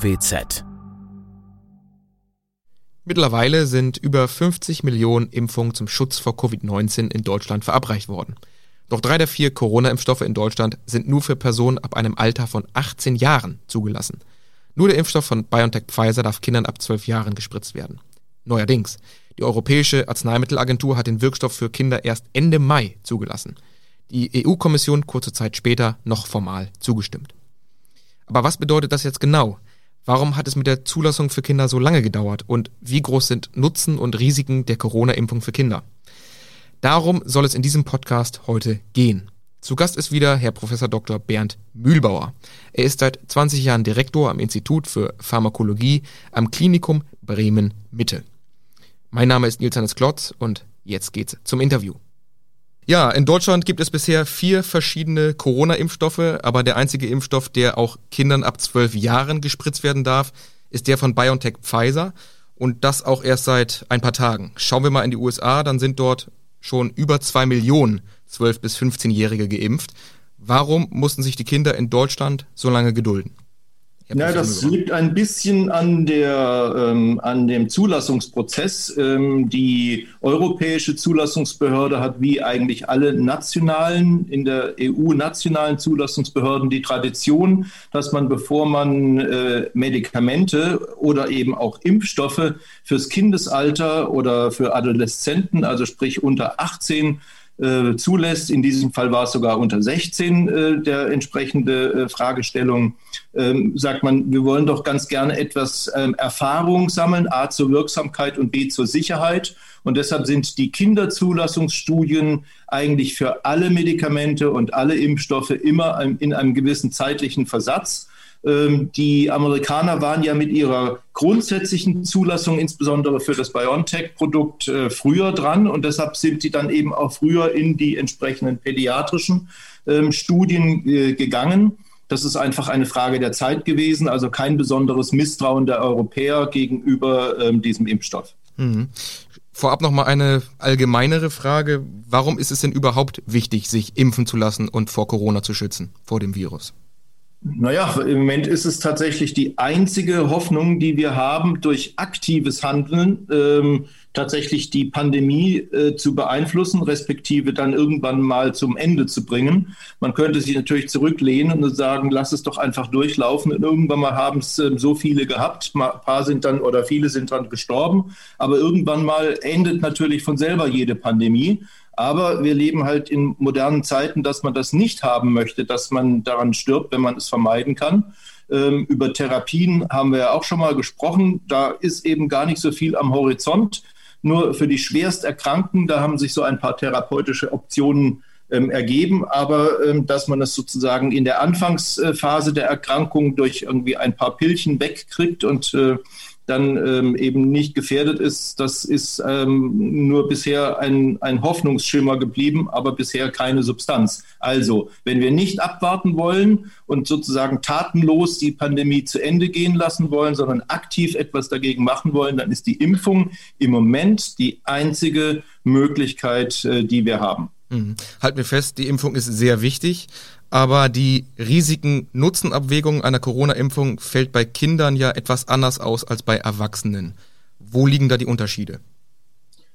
NWZ Mittlerweile sind über 50 Millionen Impfungen zum Schutz vor Covid-19 in Deutschland verabreicht worden. Doch drei der vier Corona-Impfstoffe in Deutschland sind nur für Personen ab einem Alter von 18 Jahren zugelassen. Nur der Impfstoff von BioNTech Pfizer darf Kindern ab 12 Jahren gespritzt werden. Neuerdings, die Europäische Arzneimittelagentur hat den Wirkstoff für Kinder erst Ende Mai zugelassen. Die EU-Kommission kurze Zeit später noch formal zugestimmt. Aber was bedeutet das jetzt genau? Warum hat es mit der Zulassung für Kinder so lange gedauert? Und wie groß sind Nutzen und Risiken der Corona-Impfung für Kinder? Darum soll es in diesem Podcast heute gehen. Zu Gast ist wieder Herr Prof. Dr. Bernd Mühlbauer. Er ist seit 20 Jahren Direktor am Institut für Pharmakologie am Klinikum Bremen Mitte. Mein Name ist Nils Hannes Klotz und jetzt geht's zum Interview. Ja, in Deutschland gibt es bisher vier verschiedene Corona-Impfstoffe, aber der einzige Impfstoff, der auch Kindern ab zwölf Jahren gespritzt werden darf, ist der von BioNTech Pfizer und das auch erst seit ein paar Tagen. Schauen wir mal in die USA, dann sind dort schon über zwei Millionen 12- bis 15-Jährige geimpft. Warum mussten sich die Kinder in Deutschland so lange gedulden? Ja, das liegt ein bisschen an, der, ähm, an dem Zulassungsprozess. Ähm, die europäische Zulassungsbehörde hat wie eigentlich alle nationalen, in der EU nationalen Zulassungsbehörden die Tradition, dass man, bevor man äh, Medikamente oder eben auch Impfstoffe fürs Kindesalter oder für Adoleszenten, also sprich unter 18, äh, zulässt. In diesem Fall war es sogar unter 16 äh, der entsprechende äh, Fragestellung. Ähm, sagt man, wir wollen doch ganz gerne etwas ähm, Erfahrung sammeln, A zur Wirksamkeit und B zur Sicherheit. Und deshalb sind die Kinderzulassungsstudien eigentlich für alle Medikamente und alle Impfstoffe immer in einem gewissen zeitlichen Versatz. Ähm, die Amerikaner waren ja mit ihrer grundsätzlichen Zulassung, insbesondere für das BioNTech-Produkt, äh, früher dran und deshalb sind sie dann eben auch früher in die entsprechenden pädiatrischen ähm, Studien äh, gegangen. Das ist einfach eine Frage der Zeit gewesen, also kein besonderes Misstrauen der Europäer gegenüber ähm, diesem Impfstoff. Mhm. Vorab noch mal eine allgemeinere Frage. Warum ist es denn überhaupt wichtig, sich impfen zu lassen und vor Corona zu schützen, vor dem Virus? Naja, im Moment ist es tatsächlich die einzige Hoffnung, die wir haben, durch aktives Handeln ähm, tatsächlich die Pandemie äh, zu beeinflussen, respektive dann irgendwann mal zum Ende zu bringen. Man könnte sich natürlich zurücklehnen und sagen, lass es doch einfach durchlaufen. Und irgendwann mal haben es äh, so viele gehabt, ein paar sind dann oder viele sind dann gestorben. Aber irgendwann mal endet natürlich von selber jede Pandemie. Aber wir leben halt in modernen Zeiten, dass man das nicht haben möchte, dass man daran stirbt, wenn man es vermeiden kann. Ähm, über Therapien haben wir ja auch schon mal gesprochen. Da ist eben gar nicht so viel am Horizont. Nur für die Schwersterkrankten, da haben sich so ein paar therapeutische Optionen ähm, ergeben, aber ähm, dass man es sozusagen in der Anfangsphase der Erkrankung durch irgendwie ein paar Pillchen wegkriegt und äh, dann ähm, eben nicht gefährdet ist, das ist ähm, nur bisher ein, ein Hoffnungsschimmer geblieben, aber bisher keine Substanz. Also, wenn wir nicht abwarten wollen und sozusagen tatenlos die Pandemie zu Ende gehen lassen wollen, sondern aktiv etwas dagegen machen wollen, dann ist die Impfung im Moment die einzige Möglichkeit, äh, die wir haben. Mhm. Halten wir fest, die Impfung ist sehr wichtig, aber die Risiken-Nutzen-Abwägung einer Corona-Impfung fällt bei Kindern ja etwas anders aus als bei Erwachsenen. Wo liegen da die Unterschiede?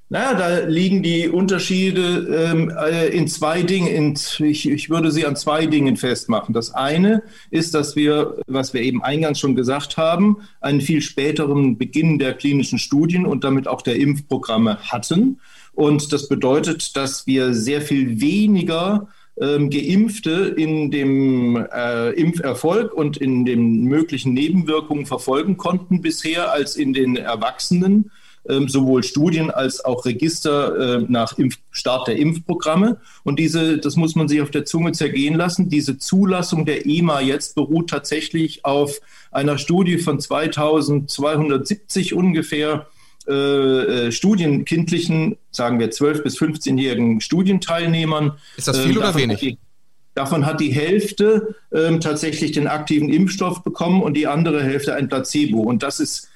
Naja, da liegen die Unterschiede ähm, äh, in zwei Dingen. In, ich, ich würde sie an zwei Dingen festmachen. Das eine ist, dass wir, was wir eben eingangs schon gesagt haben, einen viel späteren Beginn der klinischen Studien und damit auch der Impfprogramme hatten. Und das bedeutet, dass wir sehr viel weniger ähm, Geimpfte in dem äh, Impferfolg und in den möglichen Nebenwirkungen verfolgen konnten bisher als in den Erwachsenen ähm, sowohl Studien als auch Register äh, nach Impf Start der Impfprogramme. Und diese, das muss man sich auf der Zunge zergehen lassen, diese Zulassung der EMA jetzt beruht tatsächlich auf einer Studie von 2270 ungefähr äh, äh, studienkindlichen, sagen wir 12- bis 15-jährigen Studienteilnehmern. Ist das viel ähm, oder wenig? Die, davon hat die Hälfte ähm, tatsächlich den aktiven Impfstoff bekommen und die andere Hälfte ein Placebo. Und das ist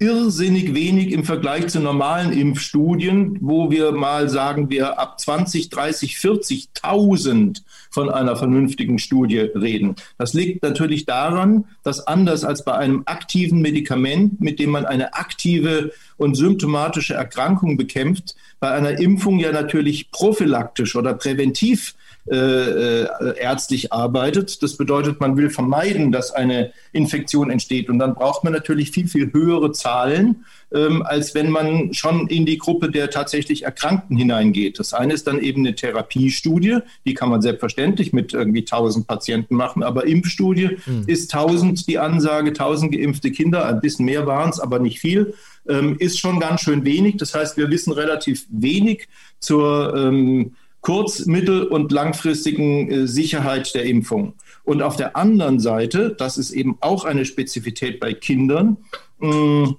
irrsinnig wenig im Vergleich zu normalen Impfstudien, wo wir mal sagen, wir ab 20, 30, 40.000 von einer vernünftigen Studie reden. Das liegt natürlich daran, dass anders als bei einem aktiven Medikament, mit dem man eine aktive und symptomatische Erkrankung bekämpft, bei einer Impfung ja natürlich prophylaktisch oder präventiv äh, äh, ärztlich arbeitet. Das bedeutet, man will vermeiden, dass eine Infektion entsteht. Und dann braucht man natürlich viel, viel höhere Zahlen, ähm, als wenn man schon in die Gruppe der tatsächlich Erkrankten hineingeht. Das eine ist dann eben eine Therapiestudie, die kann man selbstverständlich mit irgendwie 1000 Patienten machen, aber Impfstudie mhm. ist 1000 die Ansage, 1000 geimpfte Kinder, ein bisschen mehr waren es, aber nicht viel ähm, ist schon ganz schön wenig. Das heißt, wir wissen relativ wenig zur ähm, kurz-, mittel- und langfristigen äh, Sicherheit der Impfung. Und auf der anderen Seite, das ist eben auch eine Spezifität bei Kindern, mh, mm,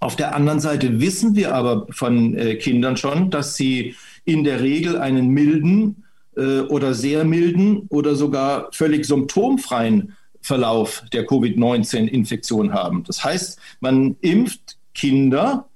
auf der anderen Seite wissen wir aber von äh, Kindern schon, dass sie in der Regel einen milden äh, oder sehr milden oder sogar völlig symptomfreien Verlauf der Covid-19-Infektion haben. Das heißt, man impft Kinder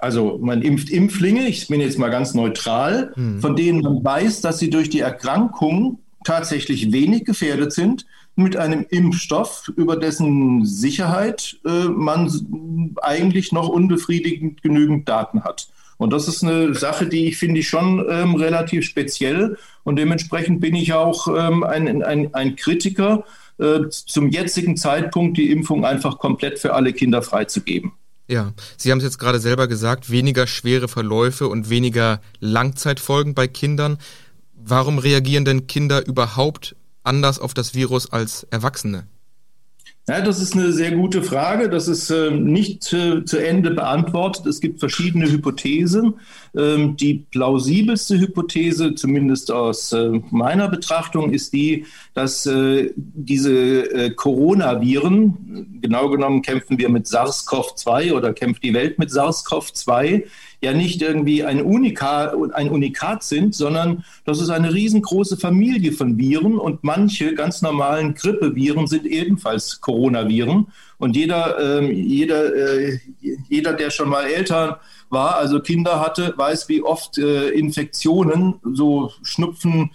also man impft Impflinge, ich bin jetzt mal ganz neutral, hm. von denen man weiß, dass sie durch die Erkrankung tatsächlich wenig gefährdet sind, mit einem Impfstoff, über dessen Sicherheit äh, man eigentlich noch unbefriedigend genügend Daten hat. Und das ist eine Sache, die ich finde ich schon ähm, relativ speziell. Und dementsprechend bin ich auch ähm, ein, ein, ein Kritiker, äh, zum jetzigen Zeitpunkt die Impfung einfach komplett für alle Kinder freizugeben. Ja, Sie haben es jetzt gerade selber gesagt, weniger schwere Verläufe und weniger Langzeitfolgen bei Kindern. Warum reagieren denn Kinder überhaupt anders auf das Virus als Erwachsene? Ja, das ist eine sehr gute Frage. Das ist äh, nicht äh, zu Ende beantwortet. Es gibt verschiedene Hypothesen. Ähm, die plausibelste Hypothese, zumindest aus äh, meiner Betrachtung, ist die, dass äh, diese äh, Coronaviren, genau genommen kämpfen wir mit SARS-CoV-2 oder kämpft die Welt mit SARS-CoV-2, ja nicht irgendwie ein, Unika, ein Unikat sind, sondern das ist eine riesengroße Familie von Viren und manche ganz normalen Grippeviren sind ebenfalls Coronaviren. Und jeder, äh, jeder, äh, jeder, der schon mal älter war, also Kinder hatte, weiß, wie oft äh, Infektionen, so Schnupfen,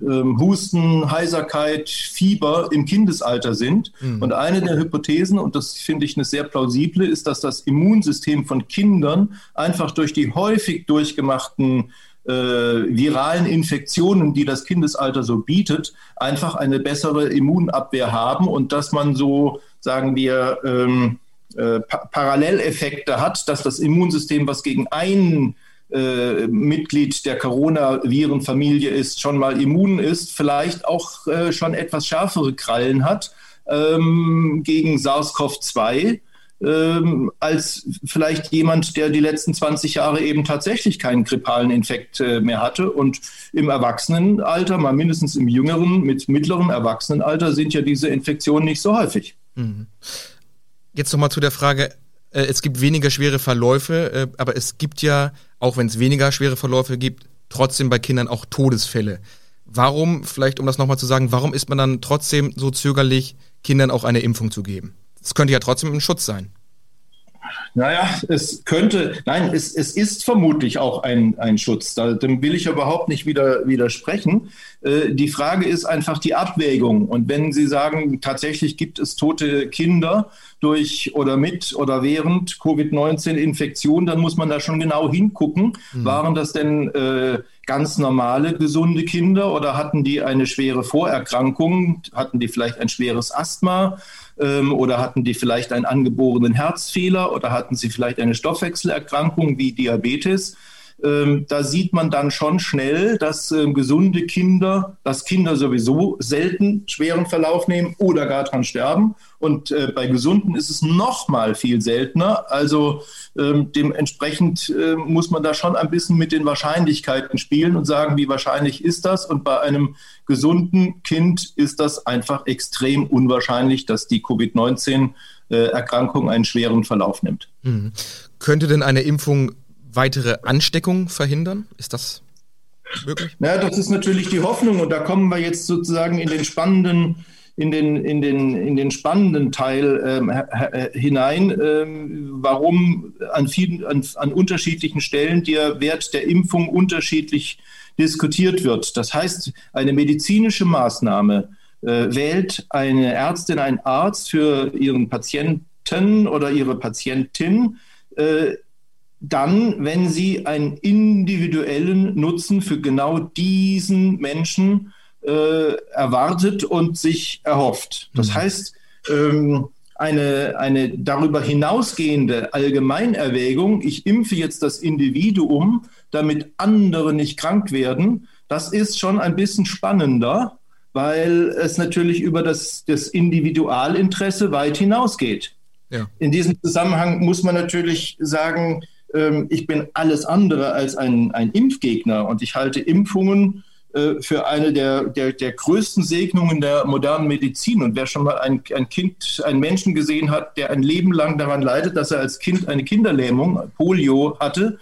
Husten, Heiserkeit, Fieber im Kindesalter sind. Mhm. Und eine der Hypothesen, und das finde ich eine sehr plausible, ist, dass das Immunsystem von Kindern einfach durch die häufig durchgemachten äh, viralen Infektionen, die das Kindesalter so bietet, einfach eine bessere Immunabwehr haben und dass man so, sagen wir, ähm, äh, pa Paralleleffekte hat, dass das Immunsystem, was gegen einen äh, Mitglied der Coronavirenfamilie ist, schon mal immun ist, vielleicht auch äh, schon etwas schärfere Krallen hat ähm, gegen SARS-CoV-2 ähm, als vielleicht jemand, der die letzten 20 Jahre eben tatsächlich keinen grippalen Infekt äh, mehr hatte. Und im Erwachsenenalter, mal mindestens im jüngeren, mit mittlerem Erwachsenenalter, sind ja diese Infektionen nicht so häufig. Mhm. Jetzt nochmal zu der Frage, äh, es gibt weniger schwere Verläufe, äh, aber es gibt ja, auch wenn es weniger schwere Verläufe gibt, trotzdem bei Kindern auch Todesfälle. Warum, vielleicht um das nochmal zu sagen, warum ist man dann trotzdem so zögerlich, Kindern auch eine Impfung zu geben? Es könnte ja trotzdem ein Schutz sein. Naja, es könnte, nein, es, es ist vermutlich auch ein, ein Schutz. Da, dem will ich überhaupt nicht wieder, widersprechen. Äh, die Frage ist einfach die Abwägung. Und wenn Sie sagen, tatsächlich gibt es tote Kinder durch oder mit oder während Covid-19-Infektion, dann muss man da schon genau hingucken. Mhm. Waren das denn äh, ganz normale, gesunde Kinder oder hatten die eine schwere Vorerkrankung? Hatten die vielleicht ein schweres Asthma? Ähm, oder hatten die vielleicht einen angeborenen Herzfehler oder hatten sie vielleicht eine Stoffwechselerkrankung wie Diabetes? Ähm, da sieht man dann schon schnell, dass äh, gesunde Kinder, dass Kinder sowieso selten schweren Verlauf nehmen oder gar dran sterben. Und äh, bei Gesunden ist es noch mal viel seltener. Also ähm, dementsprechend äh, muss man da schon ein bisschen mit den Wahrscheinlichkeiten spielen und sagen, wie wahrscheinlich ist das? Und bei einem gesunden Kind ist das einfach extrem unwahrscheinlich, dass die Covid-19-Erkrankung äh, einen schweren Verlauf nimmt. Mhm. Könnte denn eine Impfung weitere Ansteckung verhindern? Ist das möglich? Ja, das ist natürlich die Hoffnung und da kommen wir jetzt sozusagen in den spannenden in den, in den, in den spannenden Teil ähm, hinein, ähm, warum an, vielen, an, an unterschiedlichen Stellen der Wert der Impfung unterschiedlich diskutiert wird. Das heißt, eine medizinische Maßnahme äh, wählt eine Ärztin, ein Arzt für ihren Patienten oder ihre Patientin äh, dann, wenn sie einen individuellen Nutzen für genau diesen Menschen äh, erwartet und sich erhofft. Das mhm. heißt, ähm, eine, eine darüber hinausgehende Allgemeinerwägung, ich impfe jetzt das Individuum, damit andere nicht krank werden, das ist schon ein bisschen spannender, weil es natürlich über das, das Individualinteresse weit hinausgeht. Ja. In diesem Zusammenhang muss man natürlich sagen, ich bin alles andere als ein, ein Impfgegner und ich halte Impfungen äh, für eine der, der, der größten Segnungen der modernen Medizin. Und wer schon mal ein, ein Kind, einen Menschen gesehen hat, der ein Leben lang daran leidet, dass er als Kind eine Kinderlähmung, Polio hatte,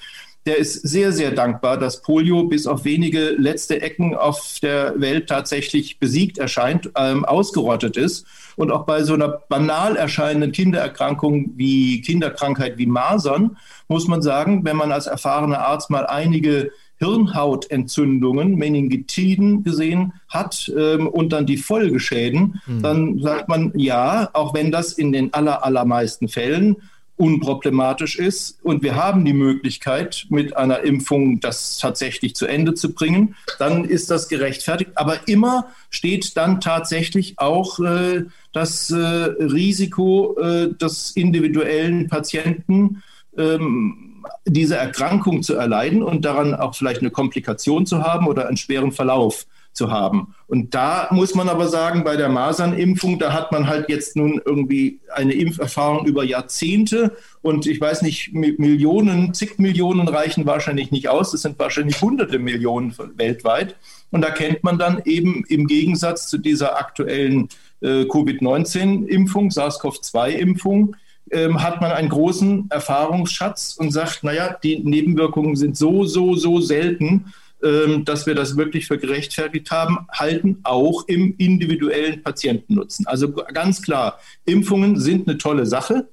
der ist sehr, sehr dankbar, dass Polio bis auf wenige letzte Ecken auf der Welt tatsächlich besiegt erscheint, ähm, ausgerottet ist. Und auch bei so einer banal erscheinenden Kindererkrankung wie Kinderkrankheit wie Masern muss man sagen, wenn man als erfahrener Arzt mal einige Hirnhautentzündungen, Meningitiden gesehen hat ähm, und dann die Folgeschäden, mhm. dann sagt man ja, auch wenn das in den aller, allermeisten Fällen unproblematisch ist und wir haben die Möglichkeit, mit einer Impfung das tatsächlich zu Ende zu bringen, dann ist das gerechtfertigt. Aber immer steht dann tatsächlich auch äh, das äh, Risiko äh, des individuellen Patienten, ähm, diese Erkrankung zu erleiden und daran auch vielleicht eine Komplikation zu haben oder einen schweren Verlauf zu haben. Und da muss man aber sagen, bei der Masernimpfung, da hat man halt jetzt nun irgendwie eine Impferfahrung über Jahrzehnte und ich weiß nicht, Millionen, zig Millionen reichen wahrscheinlich nicht aus. Das sind wahrscheinlich hunderte Millionen weltweit. Und da kennt man dann eben im Gegensatz zu dieser aktuellen äh, Covid-19-Impfung, SARS-CoV-2-Impfung, ähm, hat man einen großen Erfahrungsschatz und sagt, naja, die Nebenwirkungen sind so, so, so selten, dass wir das wirklich für gerechtfertigt haben, halten auch im individuellen Patientennutzen. Also ganz klar, Impfungen sind eine tolle Sache.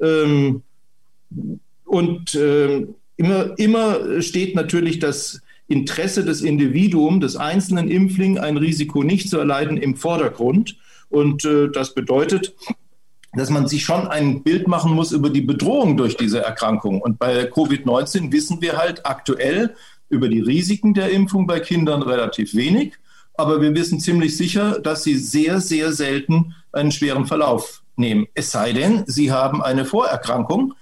Ähm, und äh, immer, immer steht natürlich das Interesse des Individuums, des einzelnen Impflings, ein Risiko nicht zu erleiden, im Vordergrund. Und äh, das bedeutet, dass man sich schon ein Bild machen muss über die Bedrohung durch diese Erkrankung. Und bei Covid-19 wissen wir halt aktuell über die Risiken der Impfung bei Kindern relativ wenig. Aber wir wissen ziemlich sicher, dass sie sehr, sehr selten einen schweren Verlauf nehmen. Es sei denn, sie haben eine Vorerkrankung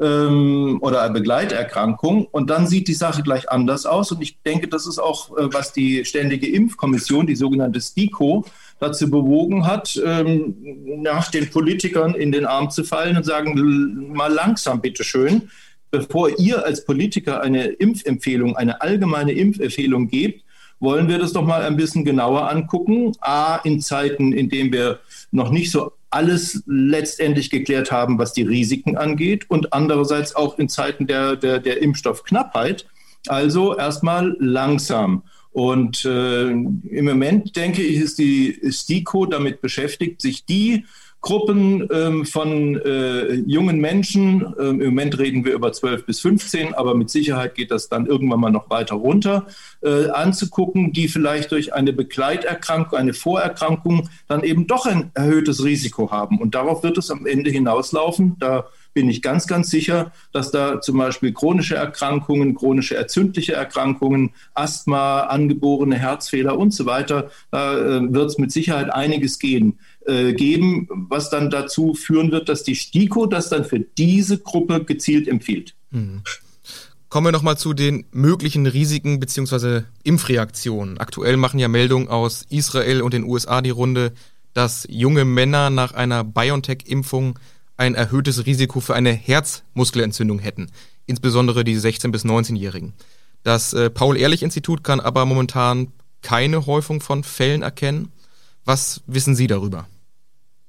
ähm, oder eine Begleiterkrankung und dann sieht die Sache gleich anders aus. Und ich denke, das ist auch, äh, was die Ständige Impfkommission, die sogenannte STIKO, dazu bewogen hat, ähm, nach den Politikern in den Arm zu fallen und sagen, mal langsam, bitteschön, bevor ihr als Politiker eine Impfempfehlung, eine allgemeine Impfempfehlung gebt, wollen wir das doch mal ein bisschen genauer angucken. A, in Zeiten, in denen wir noch nicht so alles letztendlich geklärt haben, was die Risiken angeht und andererseits auch in Zeiten der, der, der Impfstoffknappheit. Also erstmal langsam. Und äh, im Moment, denke ich, ist die STIKO damit beschäftigt, sich die Gruppen ähm, von äh, jungen Menschen, ähm, im Moment reden wir über 12 bis 15, aber mit Sicherheit geht das dann irgendwann mal noch weiter runter, äh, anzugucken, die vielleicht durch eine Begleiterkrankung, eine Vorerkrankung dann eben doch ein erhöhtes Risiko haben. Und darauf wird es am Ende hinauslaufen. Da bin ich ganz, ganz sicher, dass da zum Beispiel chronische Erkrankungen, chronische entzündliche Erkrankungen, Asthma, angeborene Herzfehler und so weiter, da äh, wird es mit Sicherheit einiges gehen, äh, geben, was dann dazu führen wird, dass die STIKO das dann für diese Gruppe gezielt empfiehlt. Mhm. Kommen wir nochmal zu den möglichen Risiken bzw. Impfreaktionen. Aktuell machen ja Meldungen aus Israel und den USA die Runde, dass junge Männer nach einer BioNTech-Impfung ein erhöhtes Risiko für eine Herzmuskelentzündung hätten, insbesondere die 16- bis 19-Jährigen. Das äh, Paul-Ehrlich-Institut kann aber momentan keine Häufung von Fällen erkennen. Was wissen Sie darüber?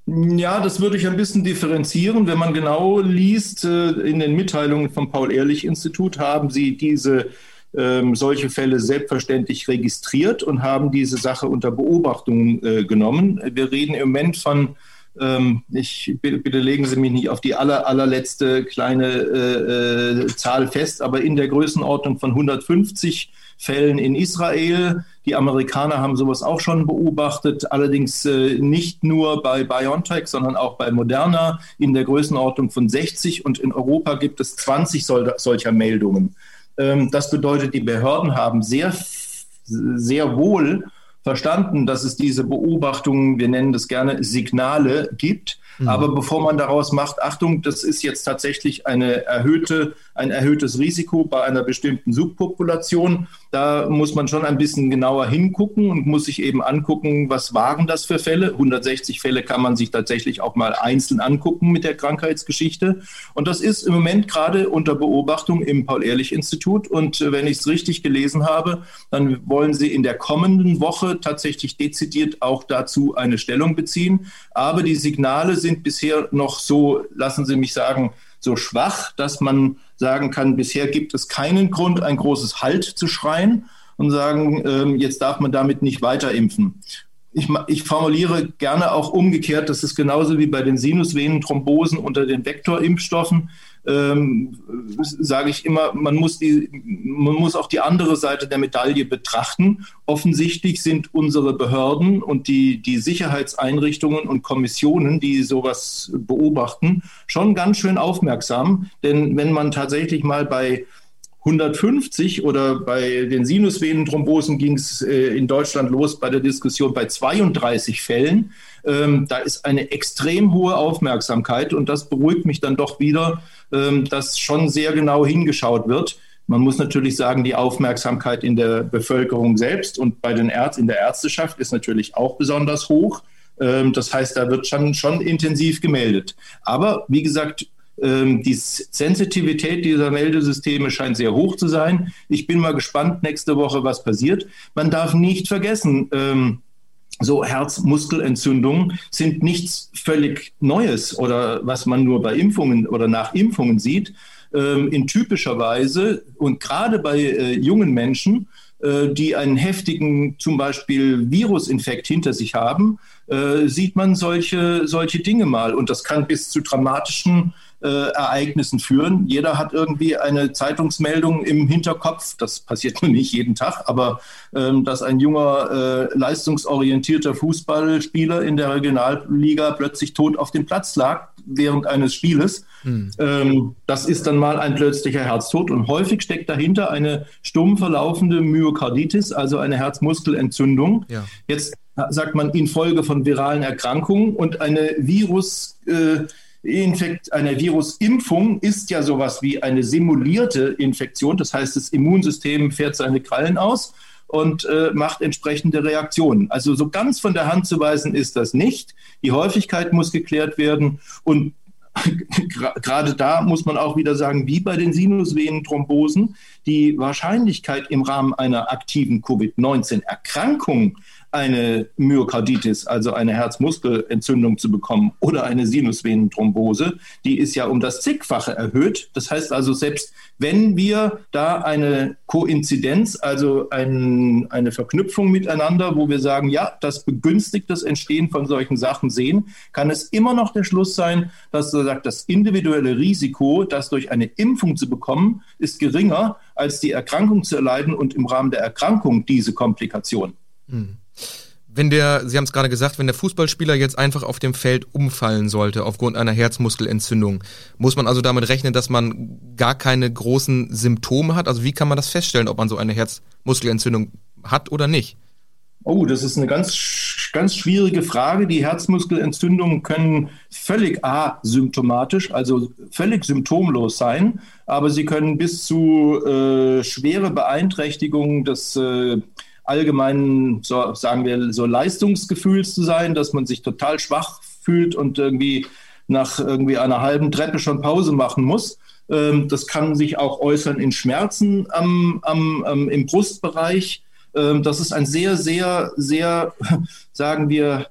Ja, das würde ich ein bisschen differenzieren. Wenn man genau liest, äh, in den Mitteilungen vom Paul-Ehrlich-Institut haben sie diese ähm, solche Fälle selbstverständlich registriert und haben diese Sache unter Beobachtung äh, genommen. Wir reden im Moment von ähm, ich bitte, legen Sie mich nicht auf die aller, allerletzte kleine äh, äh, Zahl fest, aber in der Größenordnung von 150 Fällen in Israel. Die Amerikaner haben sowas auch schon beobachtet, allerdings äh, nicht nur bei BioNTech, sondern auch bei Moderna in der Größenordnung von 60 und in Europa gibt es 20 sol solcher Meldungen. Ähm, das bedeutet, die Behörden haben sehr, sehr wohl verstanden, dass es diese Beobachtungen, wir nennen das gerne Signale gibt. Mhm. Aber bevor man daraus macht, Achtung, das ist jetzt tatsächlich eine erhöhte, ein erhöhtes Risiko bei einer bestimmten Subpopulation, da muss man schon ein bisschen genauer hingucken und muss sich eben angucken, was waren das für Fälle. 160 Fälle kann man sich tatsächlich auch mal einzeln angucken mit der Krankheitsgeschichte. Und das ist im Moment gerade unter Beobachtung im Paul-Ehrlich-Institut. Und äh, wenn ich es richtig gelesen habe, dann wollen Sie in der kommenden Woche tatsächlich dezidiert auch dazu eine Stellung beziehen. Aber die Signale sind bisher noch so, lassen Sie mich sagen, so schwach, dass man sagen kann, bisher gibt es keinen Grund, ein großes Halt zu schreien und sagen, ähm, jetzt darf man damit nicht weiter impfen. Ich, ich, formuliere gerne auch umgekehrt, das ist genauso wie bei den Sinusvenenthrombosen unter den Vektorimpfstoffen ähm, sage ich immer, man muss, die, man muss auch die andere Seite der Medaille betrachten. Offensichtlich sind unsere Behörden und die, die Sicherheitseinrichtungen und Kommissionen, die sowas beobachten, schon ganz schön aufmerksam. Denn wenn man tatsächlich mal bei 150 oder bei den Sinusvenenthrombosen ging es äh, in Deutschland los bei der Diskussion bei 32 Fällen. Ähm, da ist eine extrem hohe Aufmerksamkeit und das beruhigt mich dann doch wieder, ähm, dass schon sehr genau hingeschaut wird. Man muss natürlich sagen, die Aufmerksamkeit in der Bevölkerung selbst und bei den Ärzten in der Ärzteschaft ist natürlich auch besonders hoch. Ähm, das heißt, da wird schon, schon intensiv gemeldet. Aber wie gesagt, die Sensitivität dieser Meldesysteme scheint sehr hoch zu sein. Ich bin mal gespannt nächste Woche, was passiert. Man darf nicht vergessen, ähm, so Herzmuskelentzündungen sind nichts völlig Neues oder was man nur bei Impfungen oder nach Impfungen sieht. Ähm, in typischer Weise und gerade bei äh, jungen Menschen, äh, die einen heftigen zum Beispiel Virusinfekt hinter sich haben, äh, sieht man solche, solche Dinge mal. Und das kann bis zu dramatischen äh, Ereignissen führen. Jeder hat irgendwie eine Zeitungsmeldung im Hinterkopf, das passiert nur nicht jeden Tag, aber ähm, dass ein junger, äh, leistungsorientierter Fußballspieler in der Regionalliga plötzlich tot auf dem Platz lag während eines Spieles. Hm. Ähm, das ist dann mal ein plötzlicher Herztod und häufig steckt dahinter eine stumm verlaufende Myokarditis, also eine Herzmuskelentzündung. Ja. Jetzt sagt man infolge von viralen Erkrankungen und eine Virus äh, Infekt, eine Virusimpfung ist ja sowas wie eine simulierte Infektion. Das heißt, das Immunsystem fährt seine Krallen aus und äh, macht entsprechende Reaktionen. Also so ganz von der Hand zu weisen ist das nicht. Die Häufigkeit muss geklärt werden und gerade da muss man auch wieder sagen, wie bei den Sinusvenenthrombosen, die Wahrscheinlichkeit im Rahmen einer aktiven Covid-19-Erkrankung eine Myokarditis, also eine Herzmuskelentzündung zu bekommen oder eine Sinusvenenthrombose, die ist ja um das zigfache erhöht. Das heißt also, selbst wenn wir da eine Koinzidenz, also ein, eine Verknüpfung miteinander, wo wir sagen, ja, das begünstigt das Entstehen von solchen Sachen sehen, kann es immer noch der Schluss sein, dass so sagt, das individuelle Risiko, das durch eine Impfung zu bekommen, ist geringer als die Erkrankung zu erleiden und im Rahmen der Erkrankung diese Komplikation. Hm. Wenn der, Sie haben es gerade gesagt, wenn der Fußballspieler jetzt einfach auf dem Feld umfallen sollte aufgrund einer Herzmuskelentzündung, muss man also damit rechnen, dass man gar keine großen Symptome hat? Also wie kann man das feststellen, ob man so eine Herzmuskelentzündung hat oder nicht? Oh, das ist eine ganz, ganz schwierige Frage. Die Herzmuskelentzündungen können völlig asymptomatisch, also völlig symptomlos sein, aber sie können bis zu äh, schwere Beeinträchtigungen des äh, allgemeinen, so sagen wir, so Leistungsgefühls zu sein, dass man sich total schwach fühlt und irgendwie nach irgendwie einer halben Treppe schon Pause machen muss. Ähm, das kann sich auch äußern in Schmerzen am, am, am, im Brustbereich. Ähm, das ist ein sehr, sehr, sehr, sagen wir,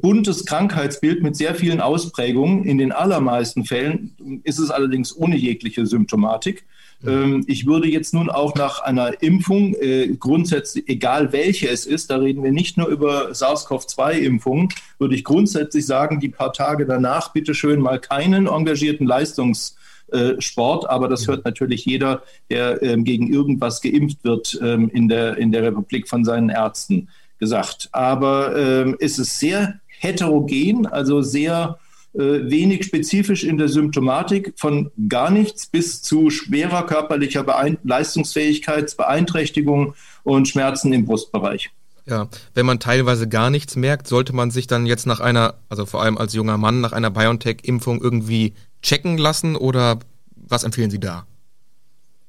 buntes Krankheitsbild mit sehr vielen Ausprägungen. In den allermeisten Fällen ist es allerdings ohne jegliche Symptomatik. Ähm, ich würde jetzt nun auch nach einer Impfung, äh, grundsätzlich, egal welche es ist, da reden wir nicht nur über SARS-CoV-2-Impfungen, würde ich grundsätzlich sagen, die paar Tage danach bitte schön mal keinen engagierten Leistungssport, aber das hört natürlich jeder, der ähm, gegen irgendwas geimpft wird ähm, in, der, in der Republik von seinen Ärzten gesagt. Aber ähm, es ist sehr heterogen, also sehr äh, wenig spezifisch in der Symptomatik von gar nichts bis zu schwerer körperlicher Beein Leistungsfähigkeitsbeeinträchtigung und Schmerzen im Brustbereich. Ja, wenn man teilweise gar nichts merkt, sollte man sich dann jetzt nach einer, also vor allem als junger Mann, nach einer BioNTech-Impfung irgendwie checken lassen oder was empfehlen Sie da?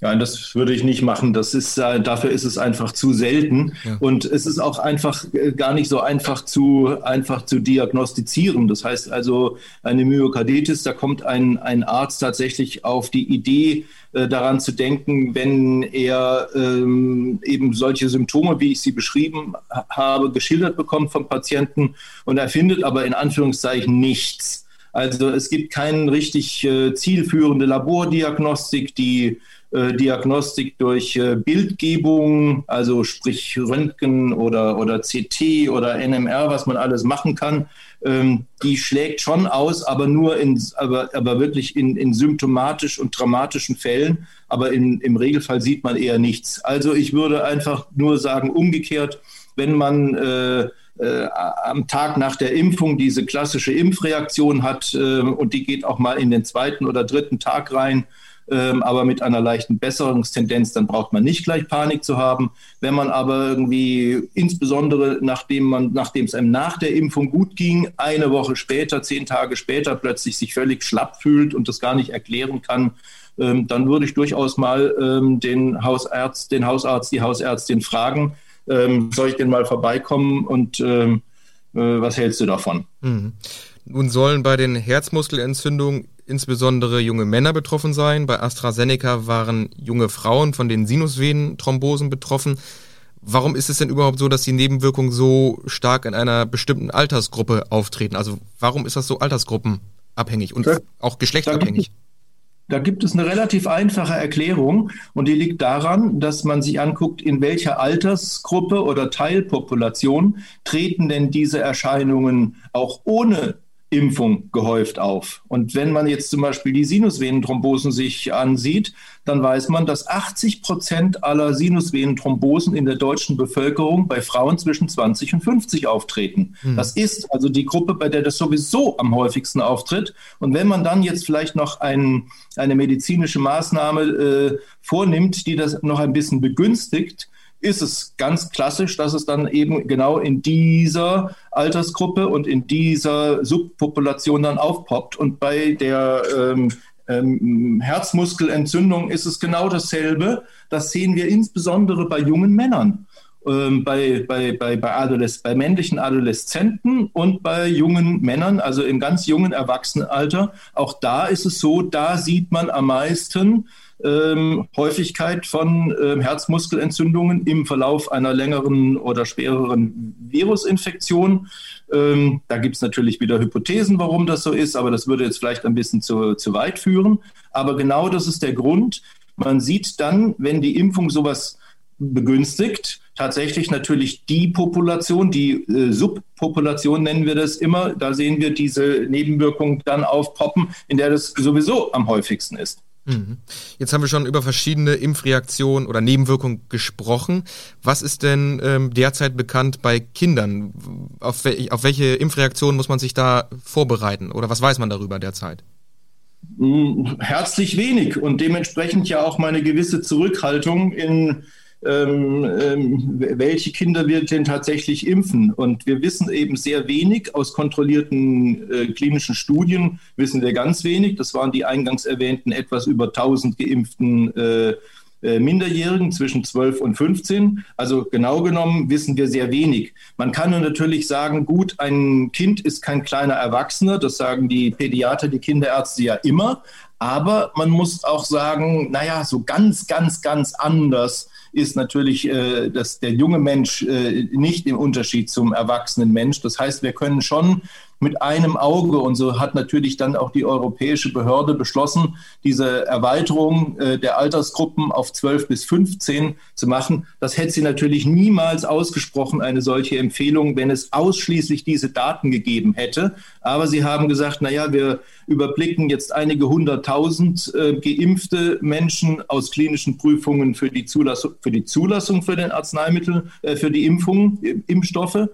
Ja, das würde ich nicht machen. Das ist, äh, dafür ist es einfach zu selten. Ja. Und es ist auch einfach äh, gar nicht so einfach zu, einfach zu diagnostizieren. Das heißt also, eine Myokarditis, da kommt ein, ein Arzt tatsächlich auf die Idee, äh, daran zu denken, wenn er ähm, eben solche Symptome, wie ich sie beschrieben habe, geschildert bekommt vom Patienten und er findet aber in Anführungszeichen nichts. Also es gibt keine richtig äh, zielführende Labordiagnostik, die Diagnostik durch äh, Bildgebung, also sprich Röntgen oder, oder CT oder NMR, was man alles machen kann, ähm, die schlägt schon aus, aber nur in, aber, aber wirklich in, in symptomatisch und dramatischen Fällen. Aber in, im Regelfall sieht man eher nichts. Also ich würde einfach nur sagen, umgekehrt, wenn man äh, äh, am Tag nach der Impfung diese klassische Impfreaktion hat äh, und die geht auch mal in den zweiten oder dritten Tag rein, ähm, aber mit einer leichten Besserungstendenz, dann braucht man nicht gleich Panik zu haben. Wenn man aber irgendwie, insbesondere nachdem man, nachdem es einem nach der Impfung gut ging, eine Woche später, zehn Tage später plötzlich sich völlig schlapp fühlt und das gar nicht erklären kann, ähm, dann würde ich durchaus mal ähm, den Hausarzt, den Hausarzt, die Hausärztin fragen, ähm, soll ich denn mal vorbeikommen und ähm, äh, was hältst du davon? Mhm. Nun sollen bei den Herzmuskelentzündungen insbesondere junge Männer betroffen sein. Bei AstraZeneca waren junge Frauen von den Sinusvenenthrombosen betroffen. Warum ist es denn überhaupt so, dass die Nebenwirkungen so stark in einer bestimmten Altersgruppe auftreten? Also warum ist das so altersgruppenabhängig und da, auch geschlechtsabhängig? Da gibt es eine relativ einfache Erklärung und die liegt daran, dass man sich anguckt, in welcher Altersgruppe oder Teilpopulation treten denn diese Erscheinungen auch ohne Impfung gehäuft auf. Und wenn man jetzt zum Beispiel die Sinusvenenthrombosen sich ansieht, dann weiß man, dass 80 Prozent aller Sinusvenenthrombosen in der deutschen Bevölkerung bei Frauen zwischen 20 und 50 auftreten. Hm. Das ist also die Gruppe, bei der das sowieso am häufigsten auftritt. Und wenn man dann jetzt vielleicht noch ein, eine medizinische Maßnahme äh, vornimmt, die das noch ein bisschen begünstigt, ist es ganz klassisch, dass es dann eben genau in dieser Altersgruppe und in dieser Subpopulation dann aufpoppt. Und bei der ähm, ähm, Herzmuskelentzündung ist es genau dasselbe. Das sehen wir insbesondere bei jungen Männern. Ähm, bei, bei, bei, bei, Adolesz bei männlichen Adoleszenten und bei jungen Männern, also im ganz jungen Erwachsenenalter. Auch da ist es so, da sieht man am meisten ähm, Häufigkeit von ähm, Herzmuskelentzündungen im Verlauf einer längeren oder schwereren Virusinfektion. Ähm, da gibt es natürlich wieder Hypothesen, warum das so ist, aber das würde jetzt vielleicht ein bisschen zu, zu weit führen. Aber genau das ist der Grund. Man sieht dann, wenn die Impfung sowas begünstigt, tatsächlich natürlich die Population, die äh, Subpopulation nennen wir das immer, da sehen wir diese Nebenwirkungen dann aufpoppen, in der das sowieso am häufigsten ist. Mhm. Jetzt haben wir schon über verschiedene Impfreaktionen oder Nebenwirkungen gesprochen. Was ist denn ähm, derzeit bekannt bei Kindern? Auf, wel auf welche Impfreaktionen muss man sich da vorbereiten oder was weiß man darüber derzeit? Hm, herzlich wenig und dementsprechend ja auch meine gewisse Zurückhaltung in ähm, ähm, welche Kinder wir denn tatsächlich impfen. Und wir wissen eben sehr wenig. Aus kontrollierten äh, klinischen Studien wissen wir ganz wenig. Das waren die eingangs erwähnten etwas über 1000 geimpften äh, äh, Minderjährigen zwischen 12 und 15. Also genau genommen wissen wir sehr wenig. Man kann natürlich sagen, gut, ein Kind ist kein kleiner Erwachsener, das sagen die Pädiater, die Kinderärzte ja immer. Aber man muss auch sagen, naja, so ganz, ganz, ganz anders ist natürlich äh, dass der junge Mensch äh, nicht im Unterschied zum erwachsenen Mensch. Das heißt, wir können schon mit einem Auge. Und so hat natürlich dann auch die europäische Behörde beschlossen, diese Erweiterung äh, der Altersgruppen auf 12 bis 15 zu machen. Das hätte sie natürlich niemals ausgesprochen, eine solche Empfehlung, wenn es ausschließlich diese Daten gegeben hätte. Aber sie haben gesagt, na ja, wir überblicken jetzt einige hunderttausend äh, geimpfte Menschen aus klinischen Prüfungen für die Zulassung für, die Zulassung für den Arzneimittel, äh, für die Impfungen, äh, Impfstoffe.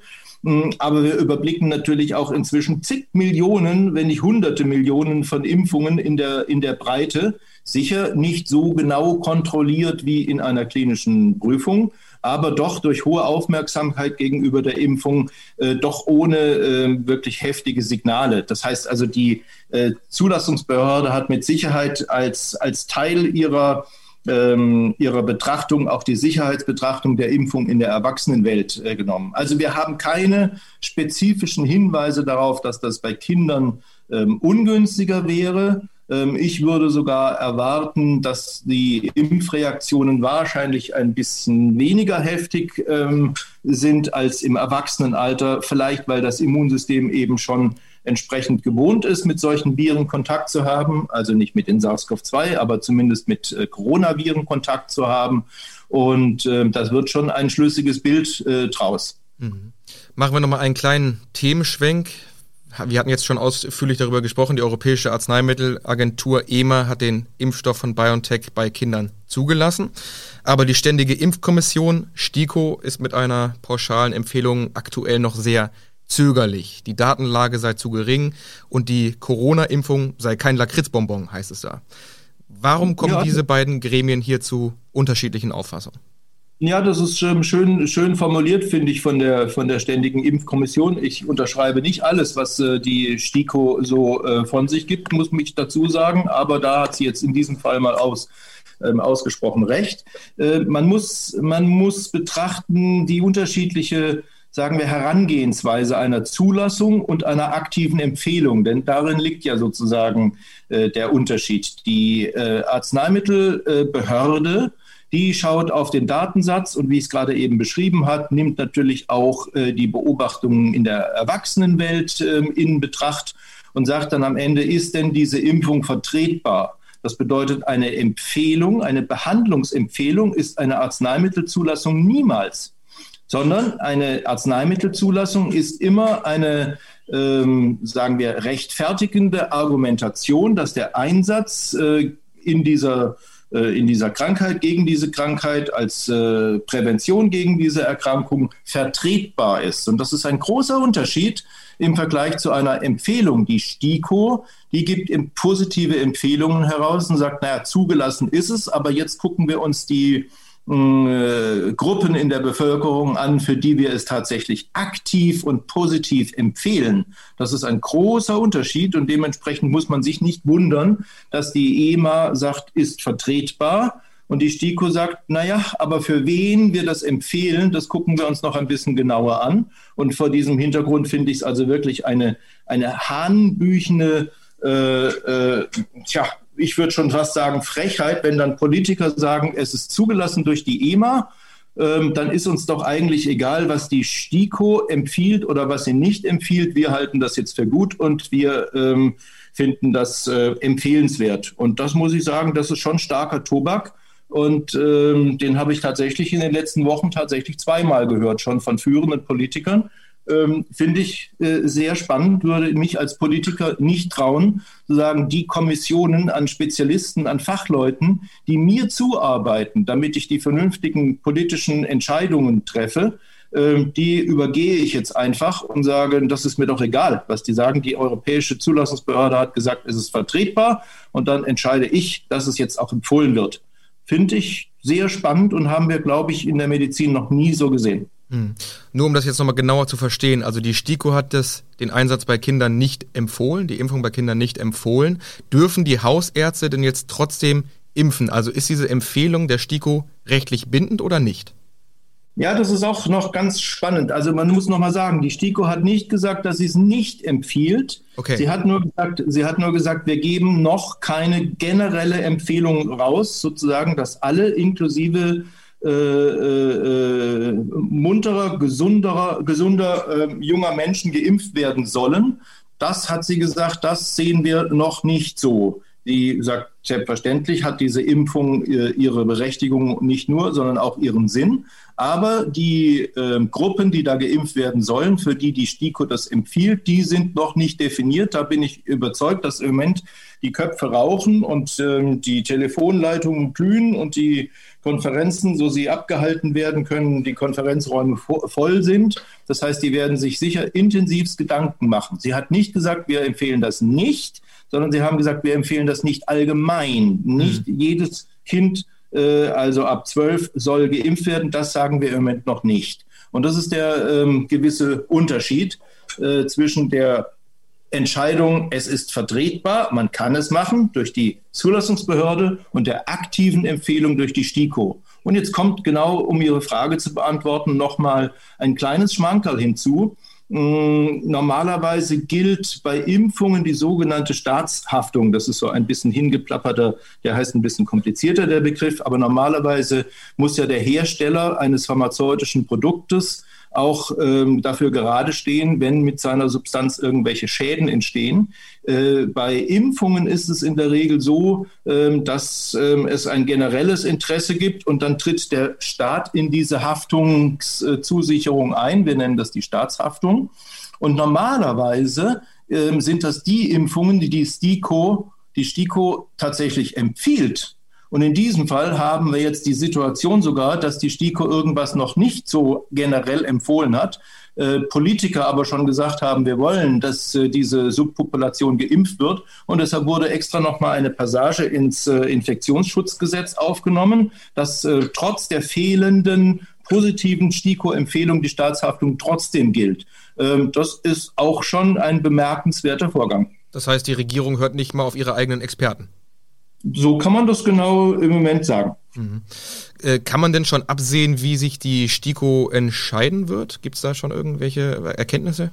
Hm, aber wir überblicken natürlich auch inzwischen zig Millionen, wenn nicht hunderte Millionen von Impfungen in der, in der Breite. Sicher nicht so genau kontrolliert wie in einer klinischen Prüfung, aber doch durch hohe Aufmerksamkeit gegenüber der Impfung, äh, doch ohne äh, wirklich heftige Signale. Das heißt also, die äh, Zulassungsbehörde hat mit Sicherheit als, als Teil ihrer ähm, ihrer Betrachtung auch die Sicherheitsbetrachtung der Impfung in der Erwachsenenwelt äh, genommen. Also wir haben keine spezifischen Hinweise darauf, dass das bei Kindern ähm, ungünstiger wäre. Ähm, ich würde sogar erwarten, dass die Impfreaktionen wahrscheinlich ein bisschen weniger heftig ähm, sind als im Erwachsenenalter, vielleicht weil das Immunsystem eben schon entsprechend gewohnt ist, mit solchen Viren Kontakt zu haben, also nicht mit den SARS-CoV-2, aber zumindest mit äh, Coronaviren Kontakt zu haben. Und äh, das wird schon ein schlüssiges Bild äh, draus. Mhm. Machen wir nochmal einen kleinen Themenschwenk. Wir hatten jetzt schon ausführlich darüber gesprochen. Die Europäische Arzneimittelagentur EMA hat den Impfstoff von BioNTech bei Kindern zugelassen. Aber die Ständige Impfkommission STIKO ist mit einer pauschalen Empfehlung aktuell noch sehr zögerlich. Die Datenlage sei zu gering und die Corona-Impfung sei kein Lakritzbonbon, heißt es da. Warum kommen ja. diese beiden Gremien hier zu unterschiedlichen Auffassungen? Ja, das ist ähm, schön, schön formuliert, finde ich, von der, von der Ständigen Impfkommission. Ich unterschreibe nicht alles, was äh, die STIKO so äh, von sich gibt, muss mich dazu sagen, aber da hat sie jetzt in diesem Fall mal aus, ähm, ausgesprochen recht. Äh, man, muss, man muss betrachten die unterschiedliche sagen wir, Herangehensweise einer Zulassung und einer aktiven Empfehlung. Denn darin liegt ja sozusagen äh, der Unterschied. Die äh, Arzneimittelbehörde, die schaut auf den Datensatz und wie ich es gerade eben beschrieben hat, nimmt natürlich auch äh, die Beobachtungen in der Erwachsenenwelt äh, in Betracht und sagt dann am Ende, ist denn diese Impfung vertretbar? Das bedeutet, eine Empfehlung, eine Behandlungsempfehlung ist eine Arzneimittelzulassung niemals sondern eine Arzneimittelzulassung ist immer eine, ähm, sagen wir, rechtfertigende Argumentation, dass der Einsatz äh, in dieser äh, in dieser Krankheit, gegen diese Krankheit, als äh, Prävention gegen diese Erkrankung vertretbar ist. Und das ist ein großer Unterschied im Vergleich zu einer Empfehlung. Die STIKO, die gibt positive Empfehlungen heraus und sagt, naja, zugelassen ist es, aber jetzt gucken wir uns die äh, Gruppen in der Bevölkerung an, für die wir es tatsächlich aktiv und positiv empfehlen. Das ist ein großer Unterschied und dementsprechend muss man sich nicht wundern, dass die EMA sagt, ist vertretbar. Und die STIKO sagt, naja, aber für wen wir das empfehlen, das gucken wir uns noch ein bisschen genauer an. Und vor diesem Hintergrund finde ich es also wirklich eine, eine hanebüchene äh, äh, tja, ich würde schon fast sagen, Frechheit, wenn dann Politiker sagen, es ist zugelassen durch die EMA, ähm, dann ist uns doch eigentlich egal, was die STIKO empfiehlt oder was sie nicht empfiehlt. Wir halten das jetzt für gut und wir ähm, finden das äh, empfehlenswert. Und das muss ich sagen, das ist schon starker Tobak. Und ähm, den habe ich tatsächlich in den letzten Wochen tatsächlich zweimal gehört, schon von führenden Politikern ähm, finde ich äh, sehr spannend, würde mich als Politiker nicht trauen, zu sagen, die Kommissionen an Spezialisten, an Fachleuten, die mir zuarbeiten, damit ich die vernünftigen politischen Entscheidungen treffe, äh, die übergehe ich jetzt einfach und sage, das ist mir doch egal, was die sagen. Die Europäische Zulassungsbehörde hat gesagt, es ist vertretbar und dann entscheide ich, dass es jetzt auch empfohlen wird. Finde ich sehr spannend und haben wir, glaube ich, in der Medizin noch nie so gesehen. Hm. Nur um das jetzt nochmal genauer zu verstehen, also die STIKO hat das, den Einsatz bei Kindern nicht empfohlen, die Impfung bei Kindern nicht empfohlen. Dürfen die Hausärzte denn jetzt trotzdem impfen? Also ist diese Empfehlung der STIKO rechtlich bindend oder nicht? Ja, das ist auch noch ganz spannend. Also man muss noch mal sagen, die STIKO hat nicht gesagt, dass sie es nicht empfiehlt. Okay. Sie hat nur gesagt, sie hat nur gesagt, wir geben noch keine generelle Empfehlung raus, sozusagen, dass alle inklusive äh, äh, munterer, gesunderer, gesunder äh, junger Menschen geimpft werden sollen. Das hat sie gesagt, das sehen wir noch nicht so. Sie sagt, selbstverständlich hat diese Impfung äh, ihre Berechtigung nicht nur, sondern auch ihren Sinn. Aber die äh, Gruppen, die da geimpft werden sollen, für die die STIKO das empfiehlt, die sind noch nicht definiert. Da bin ich überzeugt, dass im Moment die Köpfe rauchen und ähm, die Telefonleitungen glühen und die Konferenzen, so sie abgehalten werden können, die Konferenzräume voll sind. Das heißt, die werden sich sicher intensivst Gedanken machen. Sie hat nicht gesagt, wir empfehlen das nicht, sondern sie haben gesagt, wir empfehlen das nicht allgemein. Nicht mhm. jedes Kind äh, also ab 12 soll geimpft werden. Das sagen wir im Moment noch nicht. Und das ist der ähm, gewisse Unterschied äh, zwischen der Entscheidung, es ist vertretbar, man kann es machen durch die Zulassungsbehörde und der aktiven Empfehlung durch die STIKO. Und jetzt kommt genau, um Ihre Frage zu beantworten, nochmal ein kleines Schmankerl hinzu. Mm, normalerweise gilt bei Impfungen die sogenannte Staatshaftung. Das ist so ein bisschen hingeplapperter, der heißt ein bisschen komplizierter der Begriff, aber normalerweise muss ja der Hersteller eines pharmazeutischen Produktes auch ähm, dafür gerade stehen, wenn mit seiner Substanz irgendwelche Schäden entstehen. Äh, bei Impfungen ist es in der Regel so, ähm, dass ähm, es ein generelles Interesse gibt und dann tritt der Staat in diese Haftungszusicherung ein. Wir nennen das die Staatshaftung. Und normalerweise ähm, sind das die Impfungen, die die STIKO, die STIKO tatsächlich empfiehlt. Und in diesem Fall haben wir jetzt die Situation sogar, dass die STIKO irgendwas noch nicht so generell empfohlen hat. Äh, Politiker aber schon gesagt haben, wir wollen, dass äh, diese Subpopulation geimpft wird. Und deshalb wurde extra nochmal eine Passage ins äh, Infektionsschutzgesetz aufgenommen, dass trotz der fehlenden positiven STIKO-Empfehlung die Staatshaftung trotzdem gilt. Ähm, das ist auch schon ein bemerkenswerter Vorgang. Das heißt, die Regierung hört nicht mal auf ihre eigenen Experten. So kann man das genau im Moment sagen. Mhm. Äh, kann man denn schon absehen, wie sich die STIKO entscheiden wird? Gibt es da schon irgendwelche Erkenntnisse?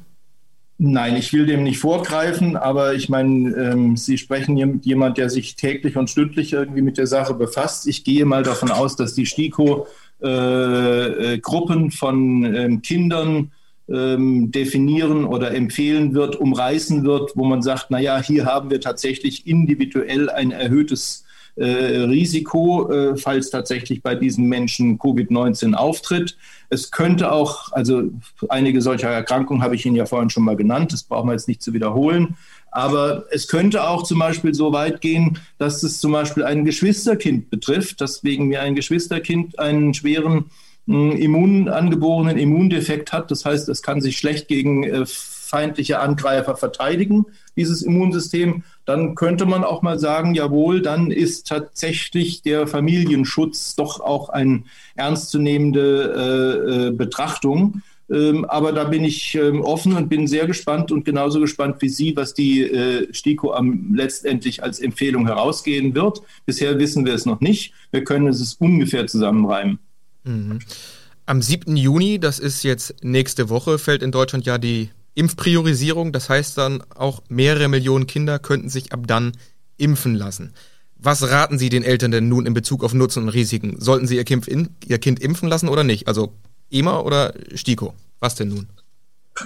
Nein, ich will dem nicht vorgreifen, aber ich meine, ähm, Sie sprechen mit jemand, der sich täglich und stündlich irgendwie mit der Sache befasst. Ich gehe mal davon aus, dass die STIKO äh, äh, Gruppen von ähm, Kindern ähm, definieren oder empfehlen wird, umreißen wird, wo man sagt, naja, hier haben wir tatsächlich individuell ein erhöhtes äh, Risiko, äh, falls tatsächlich bei diesen Menschen Covid-19 auftritt. Es könnte auch, also einige solcher Erkrankungen habe ich Ihnen ja vorhin schon mal genannt, das brauchen wir jetzt nicht zu wiederholen. Aber es könnte auch zum Beispiel so weit gehen, dass es zum Beispiel ein Geschwisterkind betrifft, dass wegen mir ein Geschwisterkind einen schweren Immun, angeborenen Immundefekt hat. Das heißt, es kann sich schlecht gegen äh, feindliche Angreifer verteidigen, dieses Immunsystem. Dann könnte man auch mal sagen, jawohl, dann ist tatsächlich der Familienschutz doch auch eine ernstzunehmende äh, äh, Betrachtung. Ähm, aber da bin ich ähm, offen und bin sehr gespannt und genauso gespannt wie Sie, was die äh, STIKO am, letztendlich als Empfehlung herausgehen wird. Bisher wissen wir es noch nicht. Wir können es ungefähr zusammenreimen. Mhm. Am 7. Juni, das ist jetzt nächste Woche, fällt in Deutschland ja die Impfpriorisierung. Das heißt dann auch mehrere Millionen Kinder könnten sich ab dann impfen lassen. Was raten Sie den Eltern denn nun in Bezug auf Nutzen und Risiken? Sollten Sie Ihr Kind, ihr kind impfen lassen oder nicht? Also EMA oder STIKO? Was denn nun?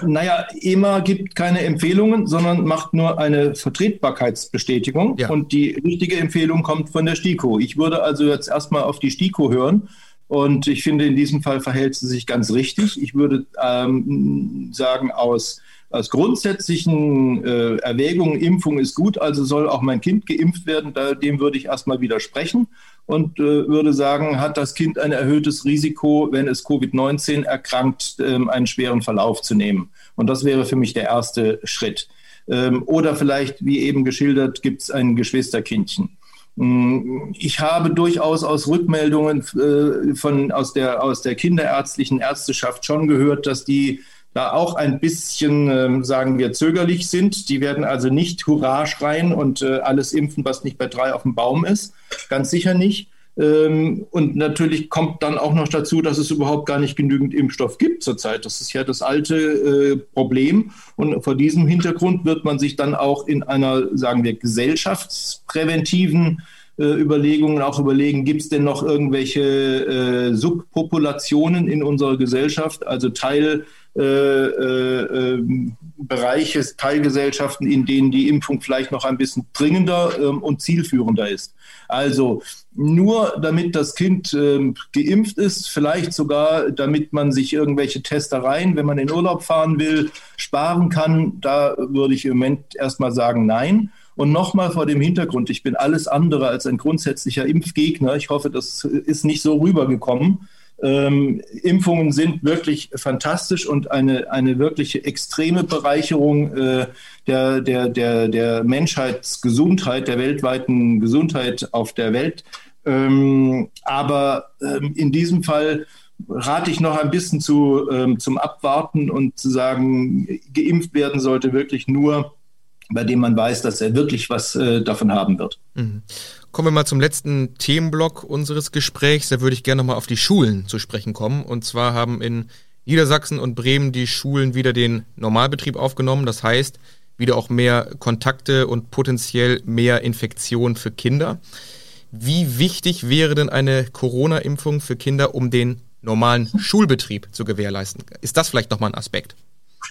Naja, EMA gibt keine Empfehlungen, sondern macht nur eine Vertretbarkeitsbestätigung. Ja. Und die richtige Empfehlung kommt von der STIKO. Ich würde also jetzt erstmal auf die STIKO hören und ich finde, in diesem Fall verhält sie sich ganz richtig. Ich würde ähm, sagen, aus, aus grundsätzlichen äh, Erwägungen, Impfung ist gut, also soll auch mein Kind geimpft werden, da, dem würde ich erstmal widersprechen und äh, würde sagen, hat das Kind ein erhöhtes Risiko, wenn es Covid-19 erkrankt, ähm, einen schweren Verlauf zu nehmen. Und das wäre für mich der erste Schritt. Ähm, oder vielleicht, wie eben geschildert, gibt es ein Geschwisterkindchen. Mm, ich habe durchaus aus Rückmeldungen äh, von, aus, der, aus der kinderärztlichen Ärzteschaft schon gehört, dass die da auch ein bisschen, ähm, sagen wir, zögerlich sind. Die werden also nicht Hurra schreien und äh, alles impfen, was nicht bei drei auf dem Baum ist. Ganz sicher nicht. Ähm, und natürlich kommt dann auch noch dazu, dass es überhaupt gar nicht genügend Impfstoff gibt zurzeit. Das ist ja das alte äh, Problem. Und vor diesem Hintergrund wird man sich dann auch in einer, sagen wir, gesellschaftspräventiven äh, Überlegungen auch überlegen, gibt es denn noch irgendwelche äh, Subpopulationen in unserer Gesellschaft, also Teil Bereiche, Teilgesellschaften, in denen die Impfung vielleicht noch ein bisschen dringender ähm, und zielführender ist. Also nur damit das Kind ähm, geimpft ist, vielleicht sogar damit man sich irgendwelche Testereien, wenn man in Urlaub fahren will, sparen kann, da würde ich im Moment erstmal sagen, nein. Und nochmal vor dem Hintergrund, ich bin alles andere als ein grundsätzlicher Impfgegner. Ich hoffe, das ist nicht so rübergekommen. Ähm, Impfungen sind wirklich fantastisch und eine, eine wirkliche extreme Bereicherung äh, der, der, der, der Menschheitsgesundheit, der weltweiten Gesundheit auf der Welt. Ähm, aber ähm, in diesem Fall rate ich noch ein bisschen zu, ähm, zum Abwarten und zu sagen, geimpft werden sollte wirklich nur bei dem man weiß, dass er wirklich was äh, davon haben wird. Mhm. Kommen wir mal zum letzten Themenblock unseres Gesprächs. Da würde ich gerne nochmal auf die Schulen zu sprechen kommen. Und zwar haben in Niedersachsen und Bremen die Schulen wieder den Normalbetrieb aufgenommen. Das heißt, wieder auch mehr Kontakte und potenziell mehr Infektionen für Kinder. Wie wichtig wäre denn eine Corona-Impfung für Kinder, um den normalen Schulbetrieb zu gewährleisten? Ist das vielleicht nochmal ein Aspekt?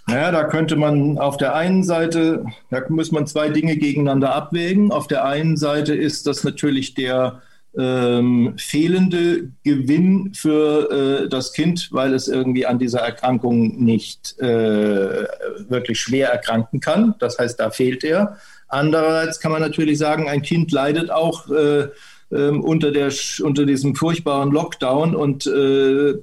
Naja, da könnte man auf der einen Seite, da muss man zwei Dinge gegeneinander abwägen. Auf der einen Seite ist das natürlich der ähm, fehlende Gewinn für äh, das Kind, weil es irgendwie an dieser Erkrankung nicht äh, wirklich schwer erkranken kann. Das heißt, da fehlt er. Andererseits kann man natürlich sagen, ein Kind leidet auch äh, ähm, unter, der, unter diesem furchtbaren Lockdown und äh,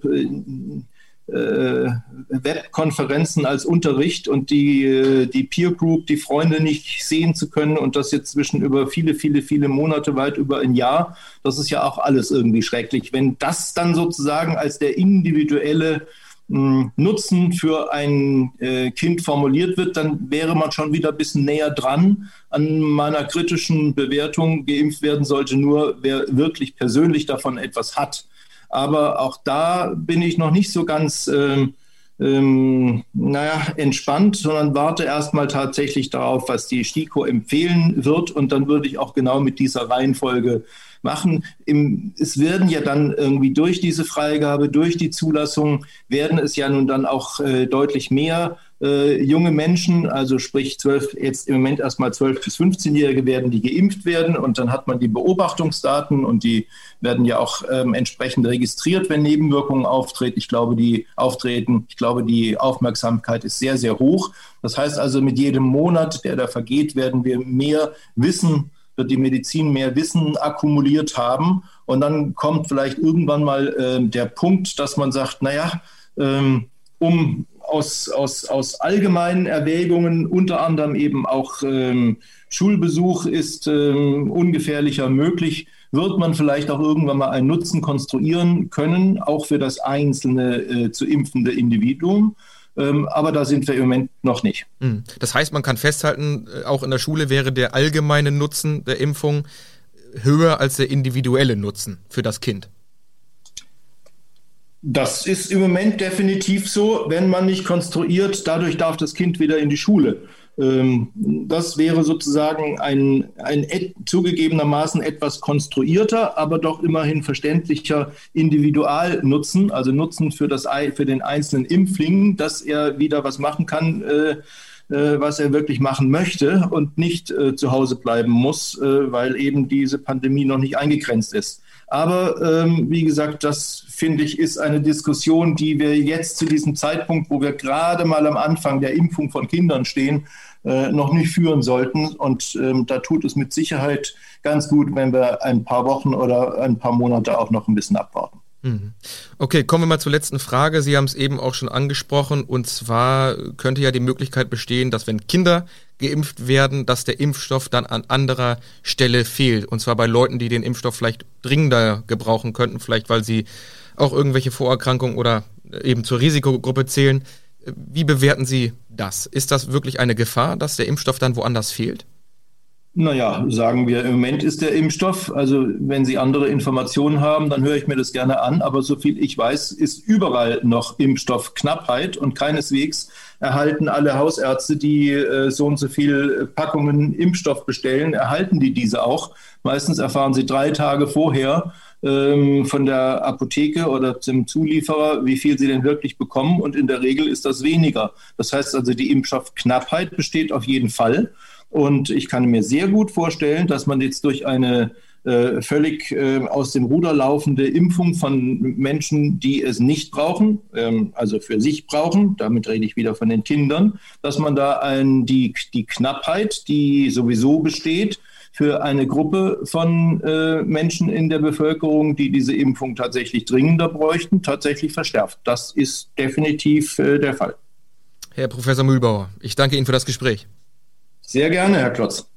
Webkonferenzen als Unterricht und die, äh, die Peer Group, die Freunde nicht sehen zu können und das jetzt zwischen über viele, viele, viele Monate, weit über ein Jahr, das ist ja auch alles irgendwie schrecklich. Wenn das dann sozusagen als der individuelle hm, Nutzen für ein äh, Kind formuliert wird, dann wäre man schon wieder ein bisschen näher dran an meiner kritischen Bewertung. Geimpft werden sollte nur, wer wirklich persönlich davon etwas hat. Aber auch da bin ich noch nicht so ganz, ähm, ähm, naja, entspannt, sondern warte erstmal tatsächlich darauf, was die STIKO empfehlen wird. Und dann würde ich auch genau mit dieser Reihenfolge machen. Im, es werden ja dann irgendwie durch diese Freigabe, durch die Zulassung, werden es ja nun dann auch äh, deutlich mehr äh, junge Menschen, also sprich zwölf, jetzt im Moment erstmal 12 bis 15-Jährige werden, die geimpft werden und dann hat man die Beobachtungsdaten und die werden ja auch ähm, entsprechend registriert, wenn Nebenwirkungen auftreten. Ich glaube, die auftreten, ich glaube, die Aufmerksamkeit ist sehr, sehr hoch. Das heißt also, mit jedem Monat, der da vergeht, werden wir mehr Wissen wird die Medizin mehr Wissen akkumuliert haben. Und dann kommt vielleicht irgendwann mal äh, der Punkt, dass man sagt, naja, ähm, um aus, aus, aus allgemeinen Erwägungen, unter anderem eben auch ähm, Schulbesuch ist ähm, ungefährlicher möglich, wird man vielleicht auch irgendwann mal einen Nutzen konstruieren können, auch für das einzelne äh, zu impfende Individuum. Ähm, aber da sind wir im Moment noch nicht. Hm. Das heißt, man kann festhalten, äh, auch in der Schule wäre der allgemeine Nutzen der Impfung höher als der individuelle Nutzen für das Kind. Das ist im Moment definitiv so, wenn man nicht konstruiert, dadurch darf das Kind wieder in die Schule. Ähm, das wäre sozusagen ein, ein zugegebenermaßen etwas konstruierter, aber doch immerhin verständlicher Individualnutzen, also Nutzen für, das, für den einzelnen Impfling, dass er wieder was machen kann, äh, äh, was er wirklich machen möchte und nicht äh, zu Hause bleiben muss, weil eben diese Pandemie noch nicht eingegrenzt ist. Aber ähm, wie gesagt, das finde ich ist eine Diskussion, die wir jetzt zu diesem Zeitpunkt, wo wir gerade mal am Anfang der Impfung von Kindern stehen, äh, noch nicht führen sollten. Und ähm, da tut es mit Sicherheit ganz gut, wenn wir ein paar Wochen oder ein paar Monate auch noch ein bisschen abwarten. Mhm. Okay, kommen wir mal zur letzten Frage. Sie haben es eben auch schon angesprochen. Und zwar könnte ja die Möglichkeit bestehen, dass wenn Kinder geimpft werden, dass der Impfstoff dann an anderer Stelle fehlt. Und zwar bei Leuten, die den Impfstoff vielleicht dringender gebrauchen könnten, vielleicht weil sie auch irgendwelche Vorerkrankungen oder eben zur Risikogruppe zählen. Wie bewerten Sie das? Ist das wirklich eine Gefahr, dass der Impfstoff dann woanders fehlt? Naja, sagen wir, im Moment ist der Impfstoff, also wenn Sie andere Informationen haben, dann höre ich mir das gerne an, aber soviel ich weiß, ist überall noch Impfstoffknappheit und keineswegs erhalten alle Hausärzte, die äh, so und so viel Packungen Impfstoff bestellen, erhalten die diese auch. Meistens erfahren sie drei Tage vorher ähm, von der Apotheke oder zum Zulieferer, wie viel sie denn wirklich bekommen und in der Regel ist das weniger. Das heißt also, die Impfstoffknappheit besteht auf jeden Fall. Und ich kann mir sehr gut vorstellen, dass man jetzt durch eine äh, völlig äh, aus dem Ruder laufende Impfung von Menschen, die es nicht brauchen, ähm, also für sich brauchen, damit rede ich wieder von den Kindern, dass man da ein, die, die Knappheit, die sowieso besteht, für eine Gruppe von äh, Menschen in der Bevölkerung, die diese Impfung tatsächlich dringender bräuchten, tatsächlich verschärft. Das ist definitiv äh, der Fall. Herr Professor Mühlbauer, ich danke Ihnen für das Gespräch. Sehr gerne, Herr Klotz.